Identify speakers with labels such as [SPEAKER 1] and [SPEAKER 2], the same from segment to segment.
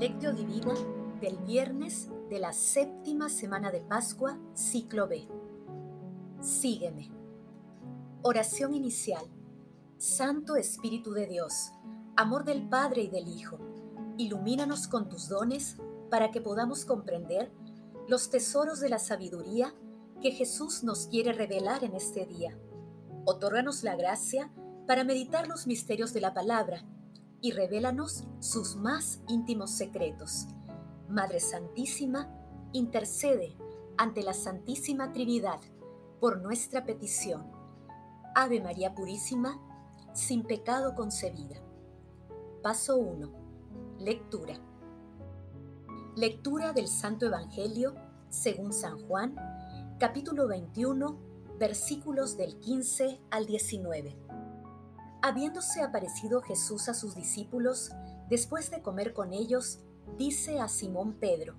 [SPEAKER 1] Lectio Divina del viernes de la séptima semana de Pascua, ciclo B. Sígueme. Oración inicial. Santo Espíritu de Dios, amor del Padre y del Hijo, ilumínanos con tus dones para que podamos comprender los tesoros de la sabiduría que Jesús nos quiere revelar en este día. Otórganos la gracia para meditar los misterios de la palabra y revélanos sus más íntimos secretos. Madre Santísima, intercede ante la Santísima Trinidad por nuestra petición. Ave María Purísima, sin pecado concebida. Paso 1. Lectura. Lectura del Santo Evangelio según San Juan, capítulo 21, versículos del 15 al 19. Habiéndose aparecido Jesús a sus discípulos, después de comer con ellos, dice a Simón Pedro,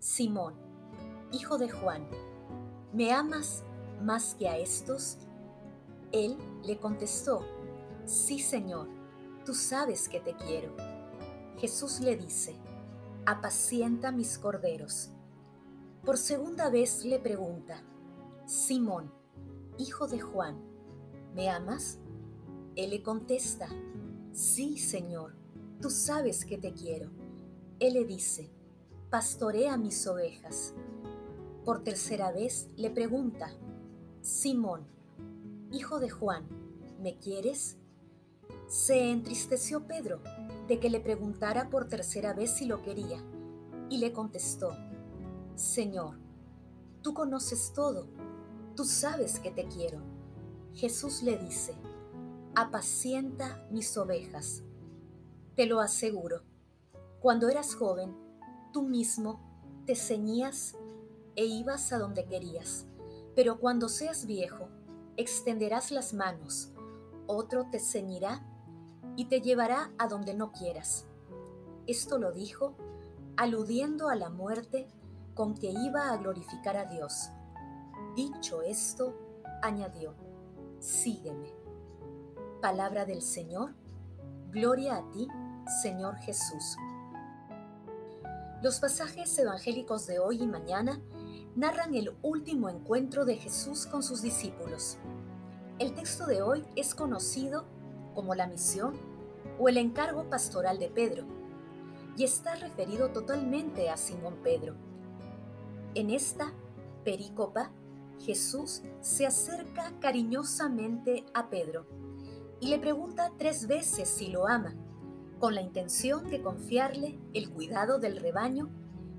[SPEAKER 1] Simón, hijo de Juan, ¿me amas más que a estos? Él le contestó, Sí, Señor, tú sabes que te quiero. Jesús le dice, Apacienta mis corderos. Por segunda vez le pregunta, Simón, hijo de Juan, ¿me amas? Él le contesta, sí, Señor, tú sabes que te quiero. Él le dice, pastorea mis ovejas. Por tercera vez le pregunta, Simón, hijo de Juan, ¿me quieres? Se entristeció Pedro de que le preguntara por tercera vez si lo quería, y le contestó, Señor, tú conoces todo, tú sabes que te quiero. Jesús le dice, apacienta mis ovejas. Te lo aseguro, cuando eras joven, tú mismo te ceñías e ibas a donde querías, pero cuando seas viejo, extenderás las manos, otro te ceñirá y te llevará a donde no quieras. Esto lo dijo aludiendo a la muerte con que iba a glorificar a Dios. Dicho esto, añadió, sígueme. Palabra del Señor, gloria a ti, Señor Jesús. Los pasajes evangélicos de hoy y mañana narran el último encuentro de Jesús con sus discípulos. El texto de hoy es conocido como la misión o el encargo pastoral de Pedro y está referido totalmente a Simón Pedro. En esta perícopa, Jesús se acerca cariñosamente a Pedro y le pregunta tres veces si lo ama, con la intención de confiarle el cuidado del rebaño,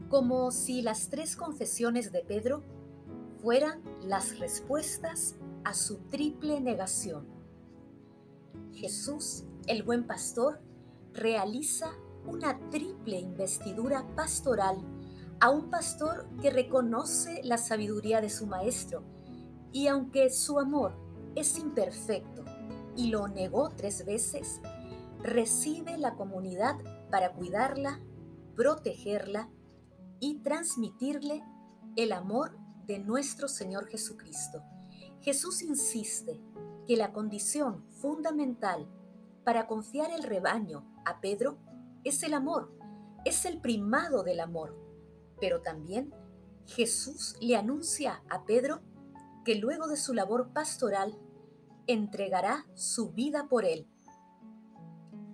[SPEAKER 1] como si las tres confesiones de Pedro fueran las respuestas a su triple negación. Jesús, el buen pastor, realiza una triple investidura pastoral a un pastor que reconoce la sabiduría de su maestro y aunque su amor es imperfecto y lo negó tres veces, recibe la comunidad para cuidarla, protegerla y transmitirle el amor de nuestro Señor Jesucristo. Jesús insiste que la condición fundamental para confiar el rebaño a Pedro es el amor, es el primado del amor. Pero también Jesús le anuncia a Pedro que luego de su labor pastoral entregará su vida por él.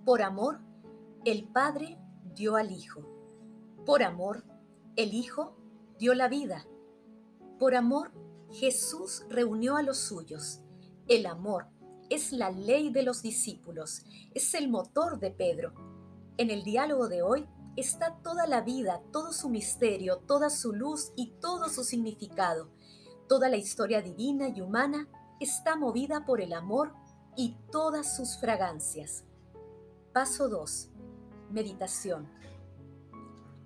[SPEAKER 1] Por amor, el Padre dio al Hijo. Por amor, el Hijo dio la vida. Por amor, Jesús reunió a los suyos. El amor es la ley de los discípulos, es el motor de Pedro. En el diálogo de hoy está toda la vida, todo su misterio, toda su luz y todo su significado. Toda la historia divina y humana está movida por el amor y todas sus fragancias. Paso 2. Meditación.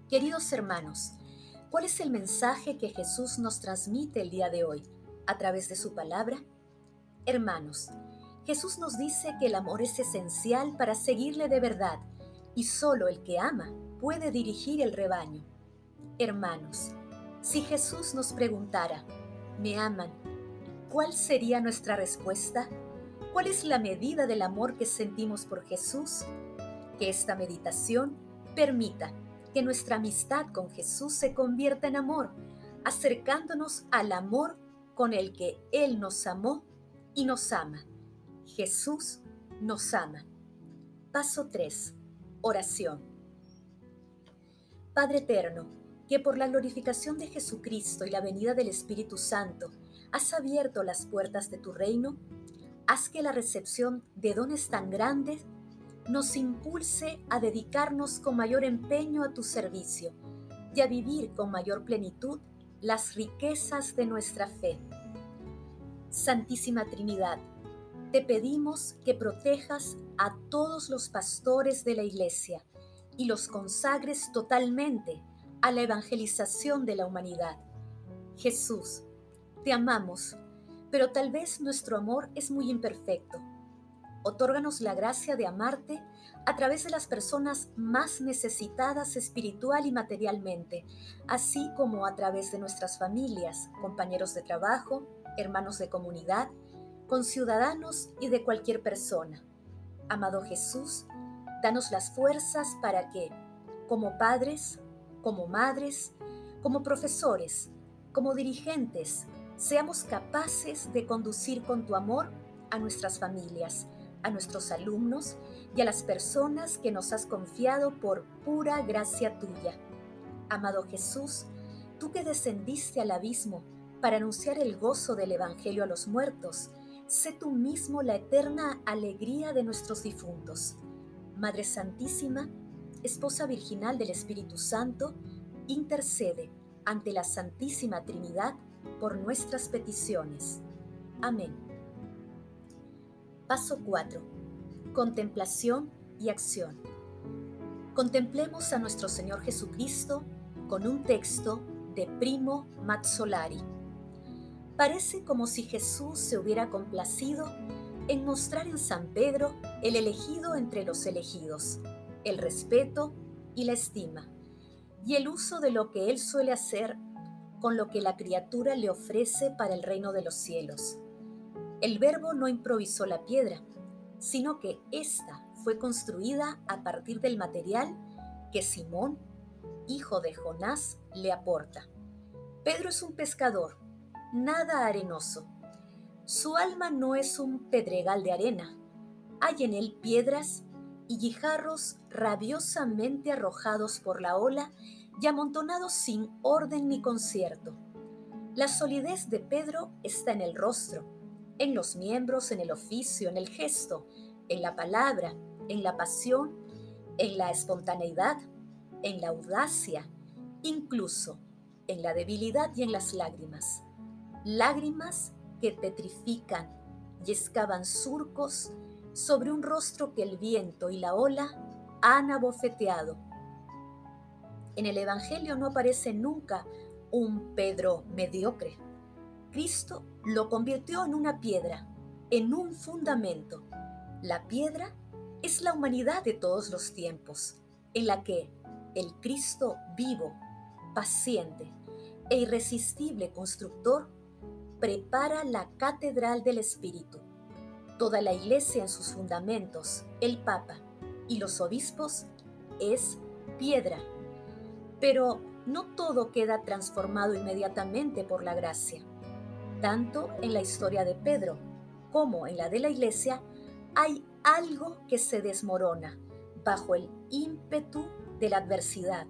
[SPEAKER 1] Queridos hermanos, ¿cuál es el mensaje que Jesús nos transmite el día de hoy a través de su palabra? Hermanos, Jesús nos dice que el amor es esencial para seguirle de verdad y solo el que ama puede dirigir el rebaño. Hermanos, si Jesús nos preguntara, ¿me aman? ¿Cuál sería nuestra respuesta? ¿Cuál es la medida del amor que sentimos por Jesús? Que esta meditación permita que nuestra amistad con Jesús se convierta en amor, acercándonos al amor con el que Él nos amó y nos ama. Jesús nos ama. Paso 3. Oración. Padre eterno, que por la glorificación de Jesucristo y la venida del Espíritu Santo has abierto las puertas de tu reino, haz que la recepción de dones tan grandes nos impulse a dedicarnos con mayor empeño a tu servicio y a vivir con mayor plenitud las riquezas de nuestra fe. Santísima Trinidad, te pedimos que protejas a todos los pastores de la Iglesia y los consagres totalmente a la evangelización de la humanidad. Jesús, te amamos, pero tal vez nuestro amor es muy imperfecto Otórganos la gracia de amarte a través de las personas más necesitadas espiritual y materialmente, así como a través de nuestras familias, compañeros de trabajo, hermanos de comunidad, conciudadanos y de cualquier persona. Amado Jesús, danos las fuerzas para que, como padres, como madres, como profesores, como dirigentes, seamos capaces de conducir con tu amor a nuestras familias a nuestros alumnos y a las personas que nos has confiado por pura gracia tuya. Amado Jesús, tú que descendiste al abismo para anunciar el gozo del Evangelio a los muertos, sé tú mismo la eterna alegría de nuestros difuntos. Madre Santísima, Esposa Virginal del Espíritu Santo, intercede ante la Santísima Trinidad por nuestras peticiones. Amén. Paso 4. Contemplación y acción. Contemplemos a nuestro Señor Jesucristo con un texto de Primo Mazzolari. Parece como si Jesús se hubiera complacido en mostrar en San Pedro el elegido entre los elegidos, el respeto y la estima, y el uso de lo que Él suele hacer con lo que la criatura le ofrece para el reino de los cielos el verbo no improvisó la piedra, sino que ésta fue construida a partir del material que Simón, hijo de Jonás, le aporta. Pedro es un pescador, nada arenoso. Su alma no es un pedregal de arena. Hay en él piedras y guijarros rabiosamente arrojados por la ola y amontonados sin orden ni concierto. La solidez de Pedro está en el rostro, en los miembros, en el oficio, en el gesto, en la palabra, en la pasión, en la espontaneidad, en la audacia, incluso en la debilidad y en las lágrimas. Lágrimas que petrifican y excavan surcos sobre un rostro que el viento y la ola han abofeteado. En el Evangelio no aparece nunca un Pedro mediocre Cristo lo convirtió en una piedra, en un fundamento. La piedra es la humanidad de todos los tiempos, en la que el Cristo vivo, paciente e irresistible constructor prepara la catedral del Espíritu. Toda la iglesia en sus fundamentos, el Papa y los obispos, es piedra. Pero no todo queda transformado inmediatamente por la gracia. Tanto en la historia de Pedro como en la de la iglesia hay algo que se desmorona bajo el ímpetu de la adversidad.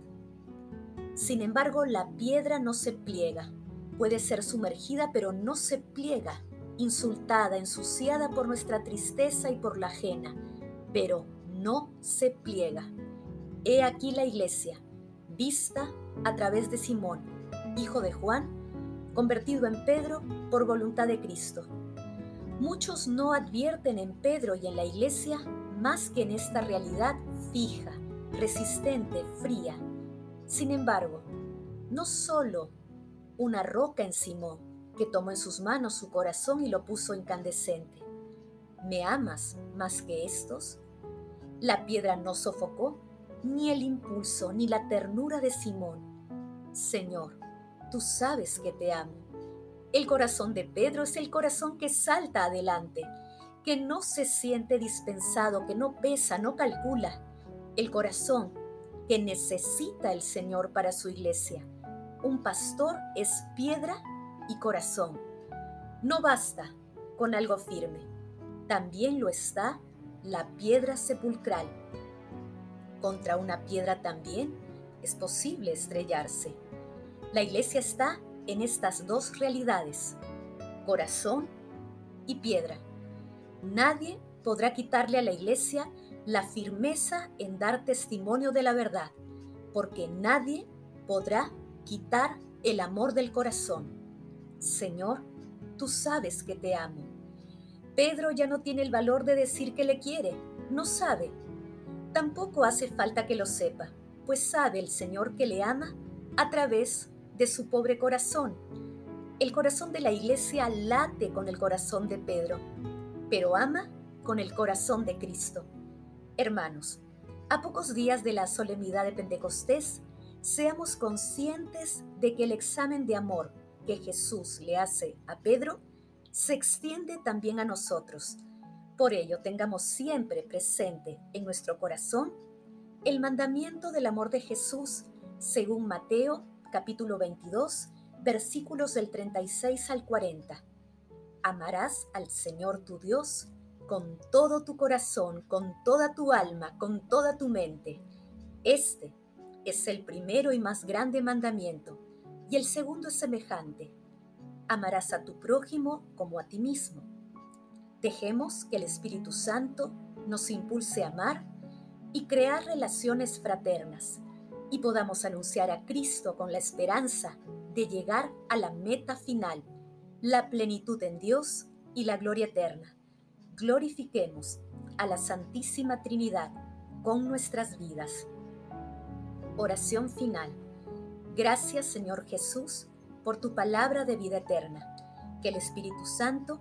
[SPEAKER 1] Sin embargo, la piedra no se pliega. Puede ser sumergida, pero no se pliega, insultada, ensuciada por nuestra tristeza y por la ajena, pero no se pliega. He aquí la iglesia, vista a través de Simón, hijo de Juan, convertido en Pedro por voluntad de Cristo. Muchos no advierten en Pedro y en la iglesia más que en esta realidad fija, resistente, fría. Sin embargo, no solo una roca en Simón, que tomó en sus manos su corazón y lo puso incandescente. ¿Me amas más que estos? La piedra no sofocó, ni el impulso, ni la ternura de Simón. Señor, tú sabes que te amo. El corazón de Pedro es el corazón que salta adelante, que no se siente dispensado, que no pesa, no calcula. El corazón que necesita el Señor para su iglesia. Un pastor es piedra y corazón. No basta con algo firme, también lo está la piedra sepulcral. Contra una piedra también es posible estrellarse. La iglesia está en estas dos realidades, corazón y piedra. Nadie podrá quitarle a la iglesia la firmeza en dar testimonio de la verdad, porque nadie podrá quitar el amor del corazón. Señor, tú sabes que te amo. Pedro ya no tiene el valor de decir que le quiere, no sabe. Tampoco hace falta que lo sepa, pues sabe el Señor que le ama a través de su pobre corazón. El corazón de la iglesia late con el corazón de Pedro, pero ama con el corazón de Cristo. Hermanos, a pocos días de la solemnidad de Pentecostés, seamos conscientes de que el examen de amor que Jesús le hace a Pedro se extiende también a nosotros. Por ello, tengamos siempre presente en nuestro corazón el mandamiento del amor de Jesús según Mateo capítulo 22, versículos del 36 al 40. Amarás al Señor tu Dios con todo tu corazón, con toda tu alma, con toda tu mente. Este es el primero y más grande mandamiento, y el segundo es semejante. Amarás a tu prójimo como a ti mismo. Dejemos que el Espíritu Santo nos impulse a amar y crear relaciones fraternas y podamos anunciar a Cristo con la esperanza de llegar a la meta final, la plenitud en Dios y la gloria eterna glorifiquemos a la Santísima Trinidad con nuestras vidas. Oración final. Gracias Señor Jesús por tu palabra de vida eterna. Que el Espíritu Santo